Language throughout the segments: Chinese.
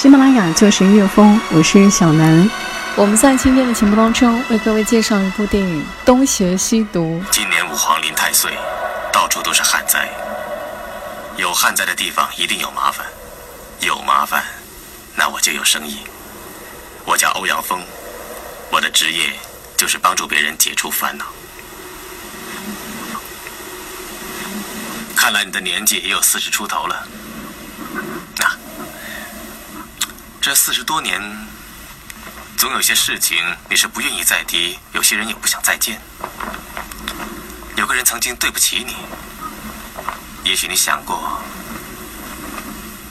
喜马拉雅就是音乐风，我是小南。我们在今天的节目当中为各位介绍一部电影《东邪西毒》。今年武皇临太岁，到处都是旱灾。有旱灾的地方一定有麻烦，有麻烦，那我就有生意。我叫欧阳锋，我的职业就是帮助别人解除烦恼。看来你的年纪也有四十出头了。那。这四十多年，总有些事情你是不愿意再提，有些人也不想再见。有个人曾经对不起你，也许你想过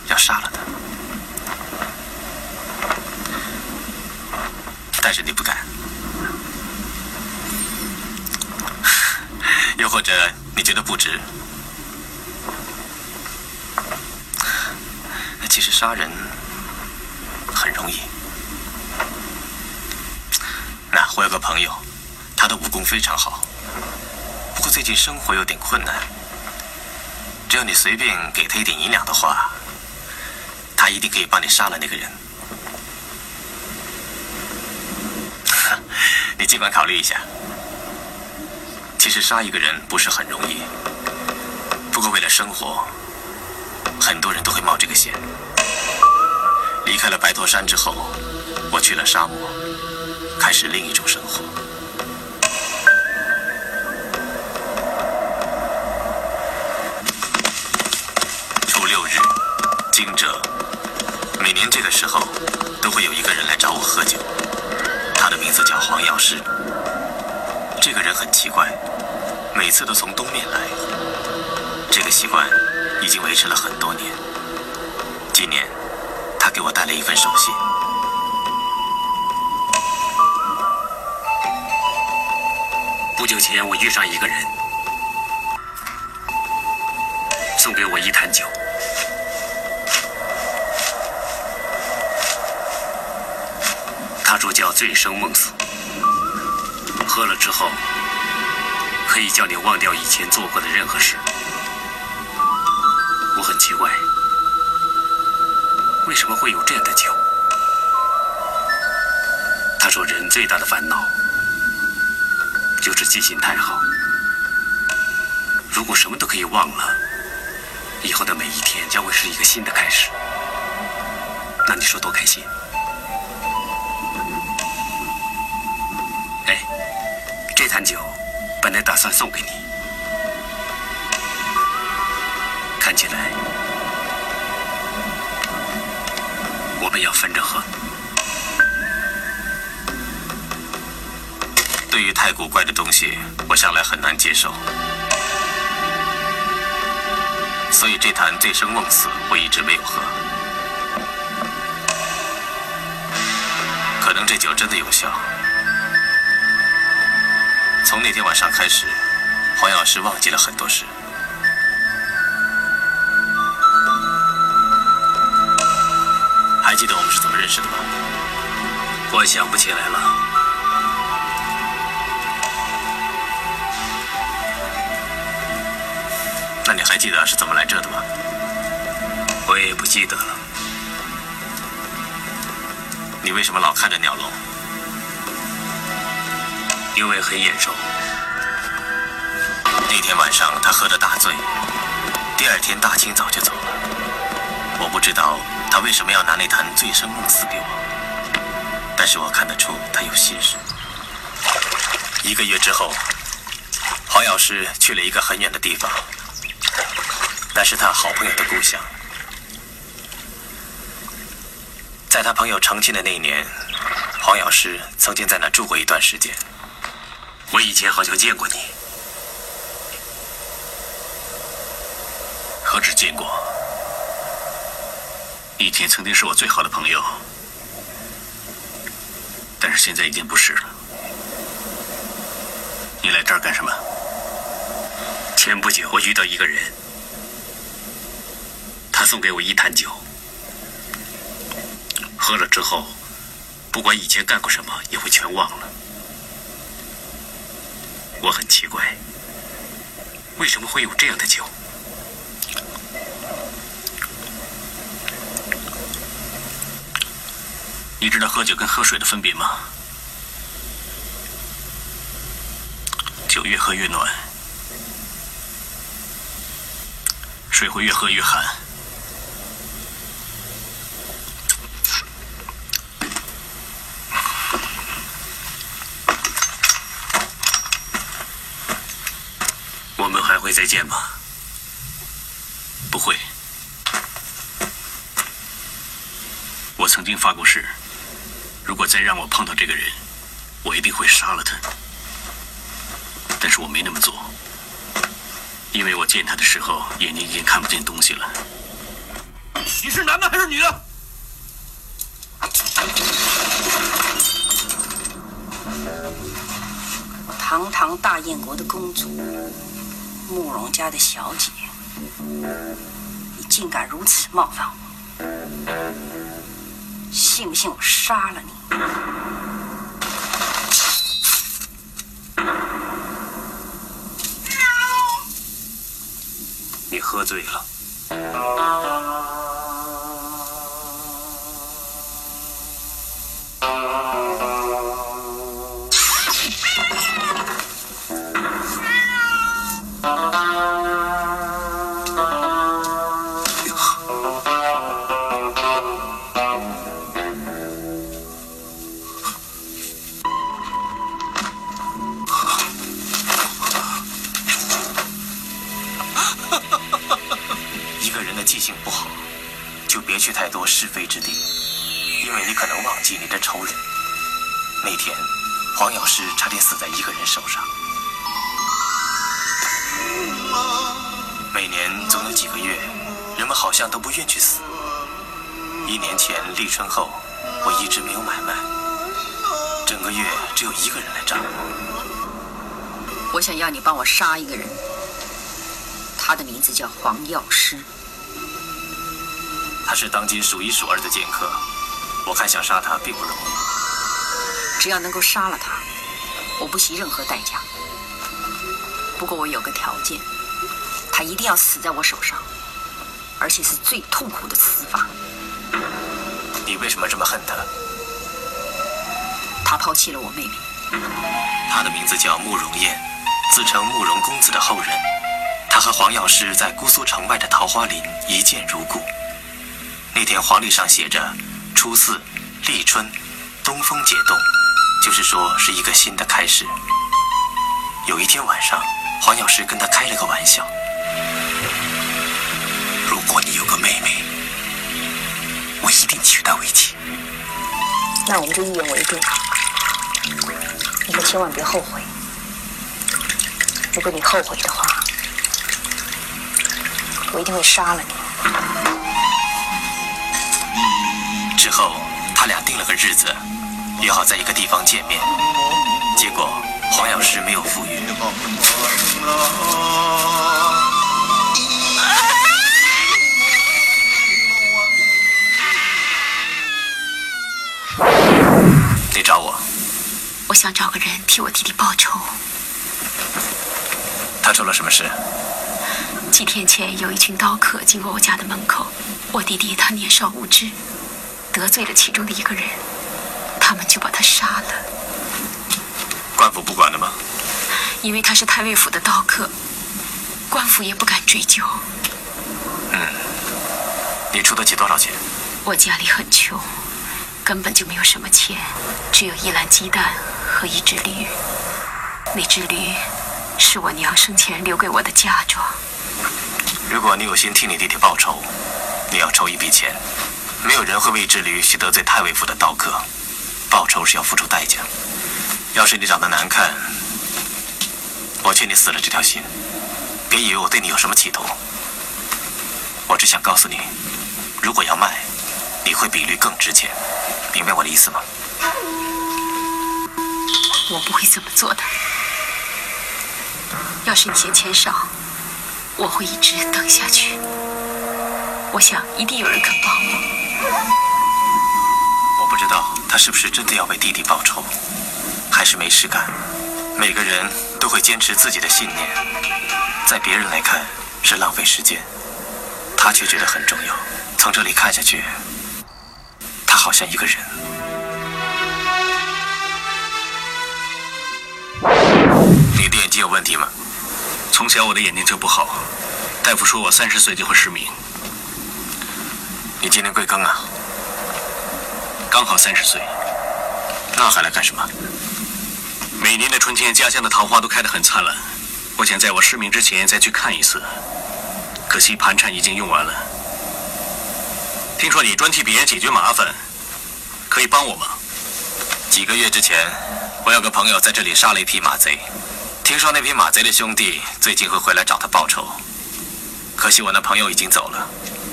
要杀了他，但是你不敢。又或者你觉得不值？其实杀人。很容易。那我有个朋友，他的武功非常好，不过最近生活有点困难。只要你随便给他一点银两的话，他一定可以帮你杀了那个人。你尽管考虑一下。其实杀一个人不是很容易，不过为了生活，很多人都会冒这个险。离开了白驼山之后，我去了沙漠，开始另一种生活。初六日，惊蛰，每年这个时候，都会有一个人来找我喝酒，他的名字叫黄药师。这个人很奇怪，每次都从东面来，这个习惯已经维持了很多年。今年。给我带了一份手信。不久前，我遇上一个人，送给我一坛酒。他说叫醉生梦死，喝了之后可以叫你忘掉以前做过的任何事。会有这样的酒？他说，人最大的烦恼就是记性太好。如果什么都可以忘了，以后的每一天将会是一个新的开始。那你说多开心？哎，这坛酒本来打算送给你，看起来。我们要分着喝。对于太古怪的东西，我向来很难接受，所以这坛醉生梦死我一直没有喝。可能这酒真的有效。从那天晚上开始，黄药师忘记了很多事。认识的吗？我想不起来了。那你还记得是怎么来这的吗？我也不记得了。你为什么老看着鸟笼？因为很眼熟。那天晚上他喝得大醉，第二天大清早就走了。他为什么要拿那坛醉生梦死给我？但是我看得出他有心事。一个月之后，黄药师去了一个很远的地方，那是他好朋友的故乡。在他朋友成亲的那一年，黄药师曾经在那住过一段时间。我以前好像见过你，何止见过？以前曾经是我最好的朋友，但是现在已经不是了。你来这儿干什么？前不久我遇到一个人，他送给我一坛酒，喝了之后，不管以前干过什么，也会全忘了。我很奇怪，为什么会有这样的酒？你知道喝酒跟喝水的分别吗？酒越喝越暖，水会越喝越寒。我们还会再见吗？不会。我曾经发过誓。如果再让我碰到这个人，我一定会杀了他。但是我没那么做，因为我见他的时候眼睛已经看不见东西了。你是男的还是女的？堂堂大燕国的公主，慕容家的小姐，你竟敢如此冒犯我！信不信我杀了你？你喝醉了。好像都不愿去死。一年前立春后，我一直没有买卖，整个月只有一个人来找我。我想要你帮我杀一个人，他的名字叫黄药师。他是当今数一数二的剑客，我看想杀他并不容易。只要能够杀了他，我不惜任何代价。不过我有个条件，他一定要死在我手上，而且是最痛苦的死法。你为什么这么恨他？他抛弃了我妹妹。他的名字叫慕容燕，自称慕容公子的后人。他和黄药师在姑苏城外的桃花林一见如故。那天黄历上写着初四立春，东风解冻，就是说是一个新的开始。有一天晚上，黄药师跟他开了个玩笑：“如果你有个妹妹，我一定娶她为妻。”那我们就一言为定，你可千万别后悔。如果你后悔的话，我一定会杀了你。之后，他俩定了个日子，约好在一个地方见面。结果，黄药师没有赴约。替我弟弟报仇。他出了什么事？几天前，有一群刀客经过我家的门口，我弟弟他年少无知。得罪了其中的一个人，他们就把他杀了。官府不管了吗？因为他是太尉府的刀客，官府也不敢追究。嗯，你出得起多少钱？我家里很穷，根本就没有什么钱，只有一篮鸡蛋和一只驴。那只驴是我娘生前留给我的嫁妆。如果你有心替你弟弟报仇，你要筹一笔钱。没有人会为一只驴去得罪太尉府的刀客，报仇是要付出代价。要是你长得难看，我劝你死了这条心。别以为我对你有什么企图，我只想告诉你，如果要卖，你会比驴更值钱。明白我的意思吗？我不会这么做的。要是你嫌钱少，我会一直等下去。我想一定有人肯帮我。我不知道他是不是真的要为弟弟报仇，还是没事干。每个人都会坚持自己的信念，在别人来看是浪费时间，他却觉得很重要。从这里看下去，他好像一个人。你的眼睛有问题吗？从小我的眼睛就不好，大夫说我三十岁就会失明。你今年贵庚啊？刚好三十岁。那还来干什么？每年的春天，家乡的桃花都开得很灿烂。我想在我失明之前再去看一次。可惜盘缠已经用完了。听说你专替别人解决麻烦，可以帮我吗？几个月之前，我有个朋友在这里杀了一匹马贼。听说那匹马贼的兄弟最近会回来找他报仇。可惜我那朋友已经走了。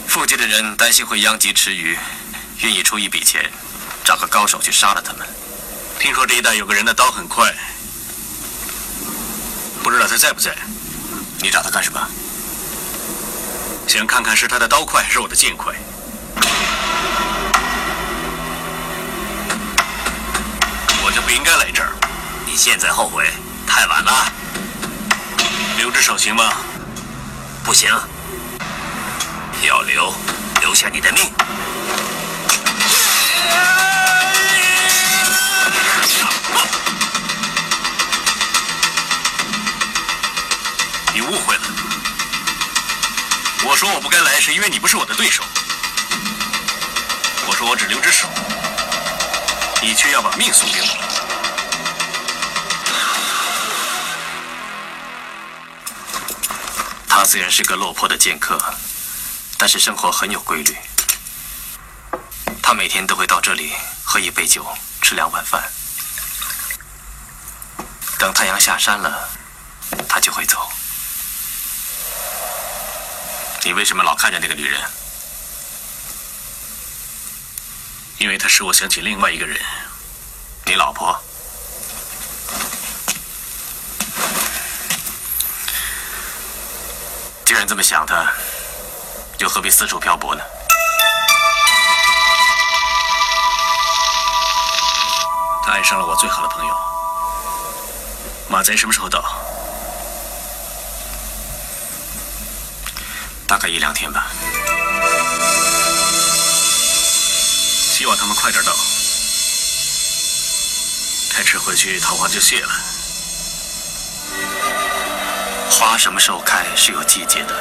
附近的人担心会殃及池鱼，愿意出一笔钱，找个高手去杀了他们。听说这一带有个人的刀很快，不知道他在不在？你找他干什么？想看看是他的刀快还是我的剑快。就不应该来这儿。你现在后悔，太晚了。留只手行吗？不行。要留，留下你的命。你误会了，我说我不该来，是因为你不是我的对手。我说我只留只手，你却要把命送给我。他虽然是个落魄的剑客，但是生活很有规律。他每天都会到这里喝一杯酒，吃两碗饭。等太阳下山了，他就会走。你为什么老看着那个女人？因为他使我想起另外一个人，你老婆。既然这么想她，又何必四处漂泊呢？她爱上了我最好的朋友。马贼什么时候到？大概一两天吧。希望他们快点到。太迟回去，桃花就谢了。花什么时候开是有季节的，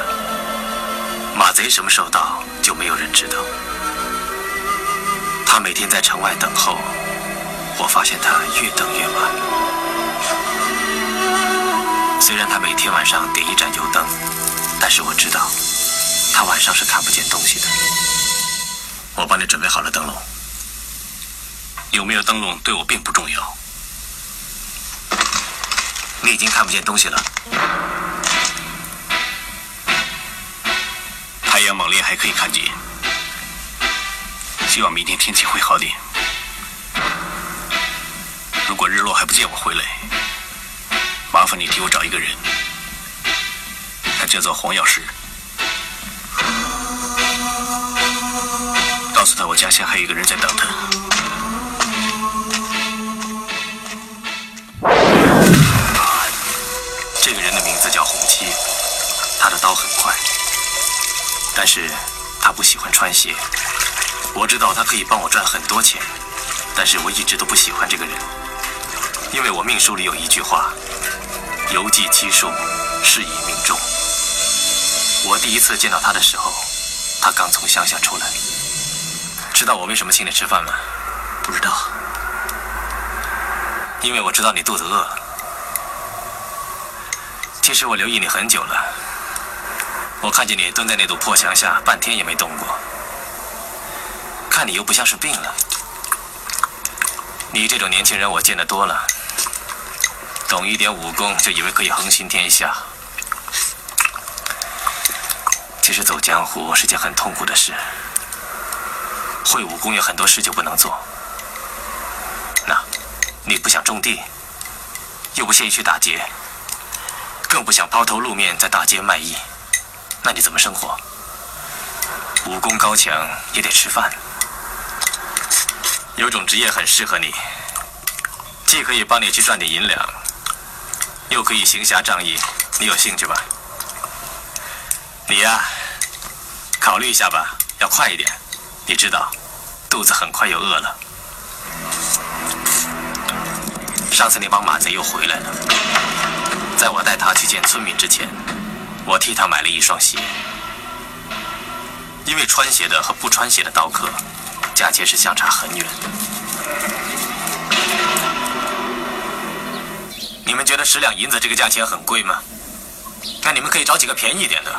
马贼什么时候到就没有人知道。他每天在城外等候，我发现他越等越晚。虽然他每天晚上点一盏油灯，但是我知道，他晚上是看不见东西的。我帮你准备好了灯笼，有没有灯笼对我并不重要。你已经看不见东西了。太阳猛烈还可以看见，希望明天天气会好点。如果日落还不见我回来，麻烦你替我找一个人，他叫做黄药师，告诉他我家乡还有一个人在等他。这个人的名字叫洪七，他的刀很快，但是他不喜欢穿鞋。我知道他可以帮我赚很多钱，但是我一直都不喜欢这个人，因为我命书里有一句话：邮寄七数，是以命中。我第一次见到他的时候，他刚从乡下出来。知道我为什么请你吃饭吗？不知道，因为我知道你肚子饿。其实我留意你很久了，我看见你蹲在那堵破墙下，半天也没动过。看你又不像是病了。你这种年轻人我见得多了，懂一点武功就以为可以横行天下。其实走江湖是件很痛苦的事，会武功有很多事就不能做。那，你不想种地，又不屑于去打劫，更不想抛头露面在大街卖艺，那你怎么生活？武功高强也得吃饭。有种职业很适合你，既可以帮你去赚点银两，又可以行侠仗义，你有兴趣吧？你呀，考虑一下吧，要快一点。你知道，肚子很快又饿了。上次那帮马贼又回来了，在我带他去见村民之前，我替他买了一双鞋，因为穿鞋的和不穿鞋的刀客价钱是相差很远。你们觉得十两银子这个价钱很贵吗？那你们可以找几个便宜点的。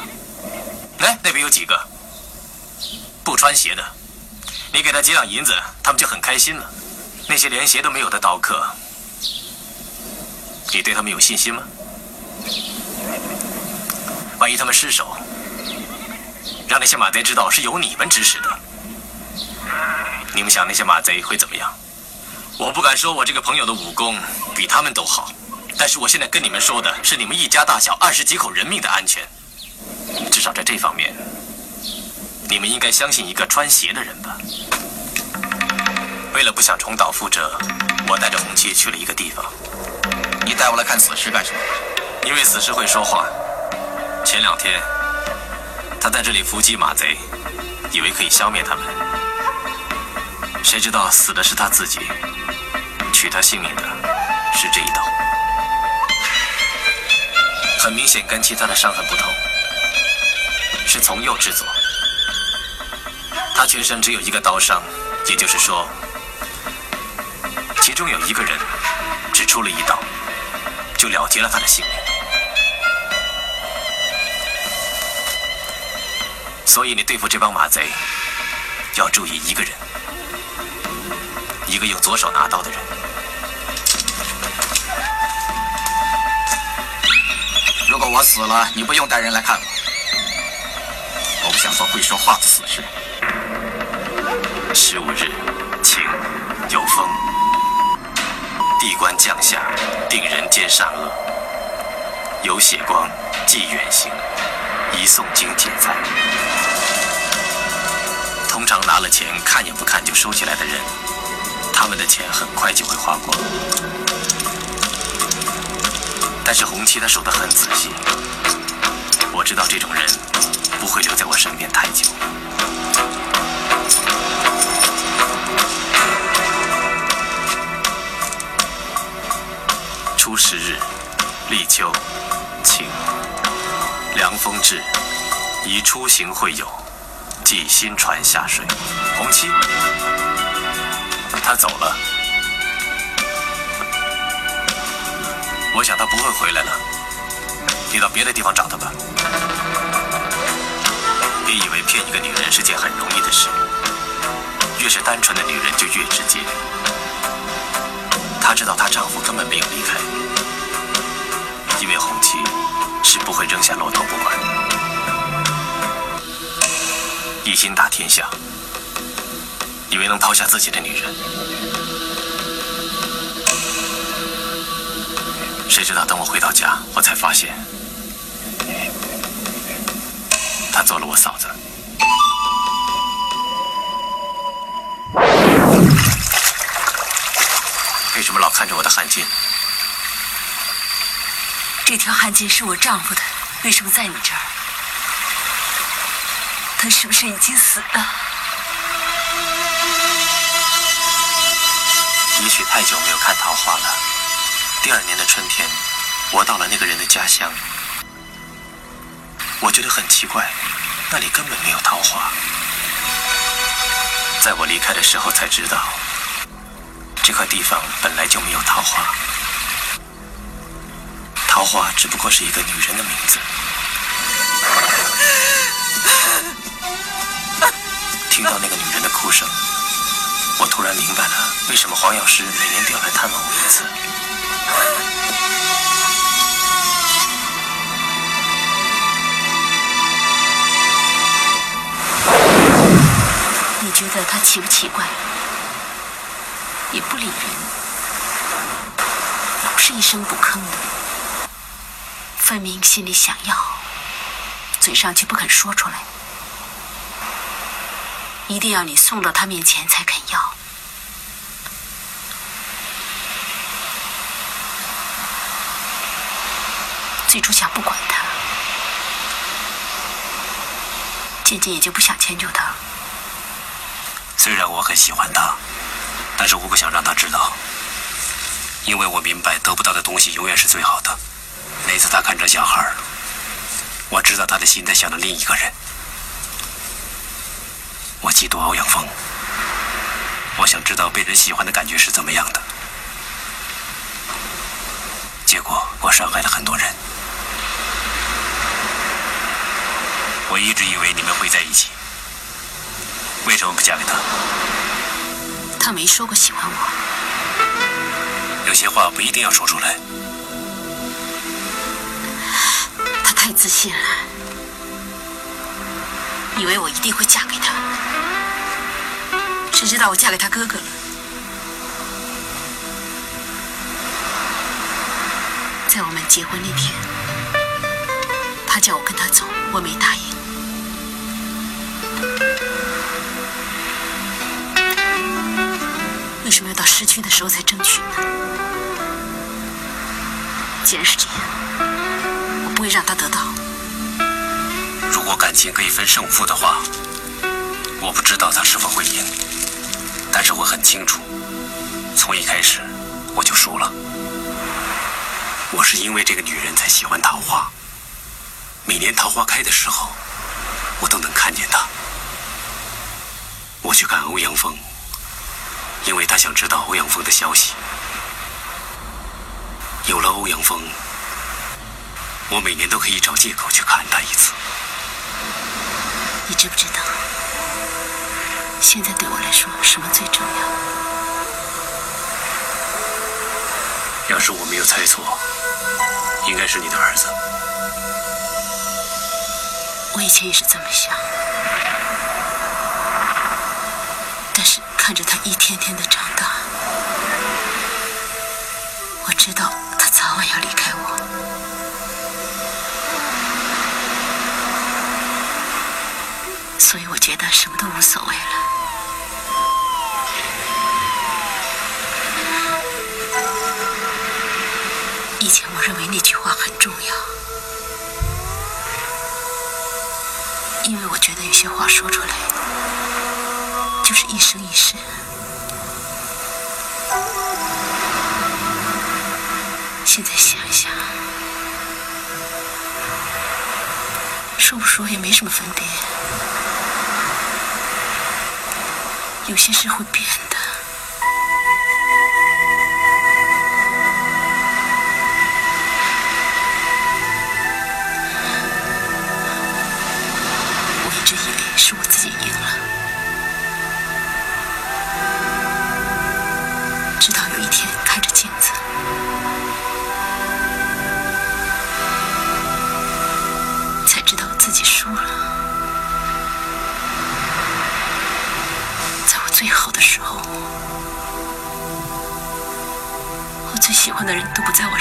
来，那边有几个不穿鞋的，你给他几两银子，他们就很开心了。那些连鞋都没有的刀客，你对他们有信心吗？万一他们失手，让那些马贼知道是由你们指使的，你们想那些马贼会怎么样？我不敢说我这个朋友的武功比他们都好，但是我现在跟你们说的是你们一家大小二十几口人命的安全。至少在这方面，你们应该相信一个穿鞋的人吧。为了不想重蹈覆辙，我带着红七去了一个地方。你带我来看死尸干什么？因为死尸会说话。前两天，他在这里伏击马贼，以为可以消灭他们，谁知道死的是他自己，取他性命的是这一刀。很明显，跟其他的伤痕不同。是从右至左，他全身只有一个刀伤，也就是说，其中有一个人只出了一刀，就了结了他的性命。所以你对付这帮马贼，要注意一个人，一个用左手拿刀的人。如果我死了，你不用带人来看我。我不想做会说话的死尸。十五日，晴，有风，地官降下，定人间善恶，有血光，即远行，一诵经解灾。通常拿了钱看也不看就收起来的人，他们的钱很快就会花光。但是红七他守得很仔细，我知道这种人。出行会友，寄新船下水。红七，他走了，我想他不会回来了。你到别的地方找他吧。别以为骗一个女人是件很容易的事，越是单纯的女人就越直接。她知道她丈夫根本没有离开，因为红旗是不会扔下骆驼不管。一心打天下，以为能抛下自己的女人，谁知道等我回到家，我才发现。他做了我嫂子。为什么老看着我的汗巾？这条汗巾是我丈夫的，为什么在你这儿？他是不是已经死了？也许太久没有看桃花了。第二年的春天，我到了那个人的家乡。我觉得很奇怪，那里根本没有桃花。在我离开的时候才知道，这块地方本来就没有桃花。桃花只不过是一个女人的名字。听到那个女人的哭声，我突然明白了为什么黄药师每年都要来探望我一次。你觉得他奇不奇怪？也不理人，老是一声不吭的，分明心里想要，嘴上却不肯说出来，一定要你送到他面前才肯要。最初想不管他，渐渐也就不想迁就他。虽然我很喜欢他，但是我不想让他知道，因为我明白得不到的东西永远是最好的。那次他看着小孩，我知道他的心在想着另一个人。我嫉妒欧阳锋，我想知道被人喜欢的感觉是怎么样的。结果我伤害了很多人。我一直以为你们会在一起。为什么不嫁给他？他没说过喜欢我。有些话不一定要说出来。他太自信了，以为我一定会嫁给他。谁知道我嫁给他哥哥了？在我们结婚那天，他叫我跟他走，我没答应。为什么要到失去的时候才争取呢？既然是这样，我不会让他得到。如果感情可以分胜负的话，我不知道他是否会赢，但是我很清楚，从一开始我就输了。我是因为这个女人才喜欢桃花，每年桃花开的时候，我都能看见她。我去看欧阳锋。因为他想知道欧阳锋的消息。有了欧阳锋，我每年都可以找借口去看他一次。你知不知道，现在对我来说什么最重要？要是我没有猜错，应该是你的儿子。我以前也是这么想。但是看着他一天天的长大，我知道他早晚要离开我，所以我觉得什么都无所谓了。以前我认为那句话很重要，因为我觉得有些话说出来。就是一生一世。现在想想，说不说也没什么分别。有些事会变的。的人都不在我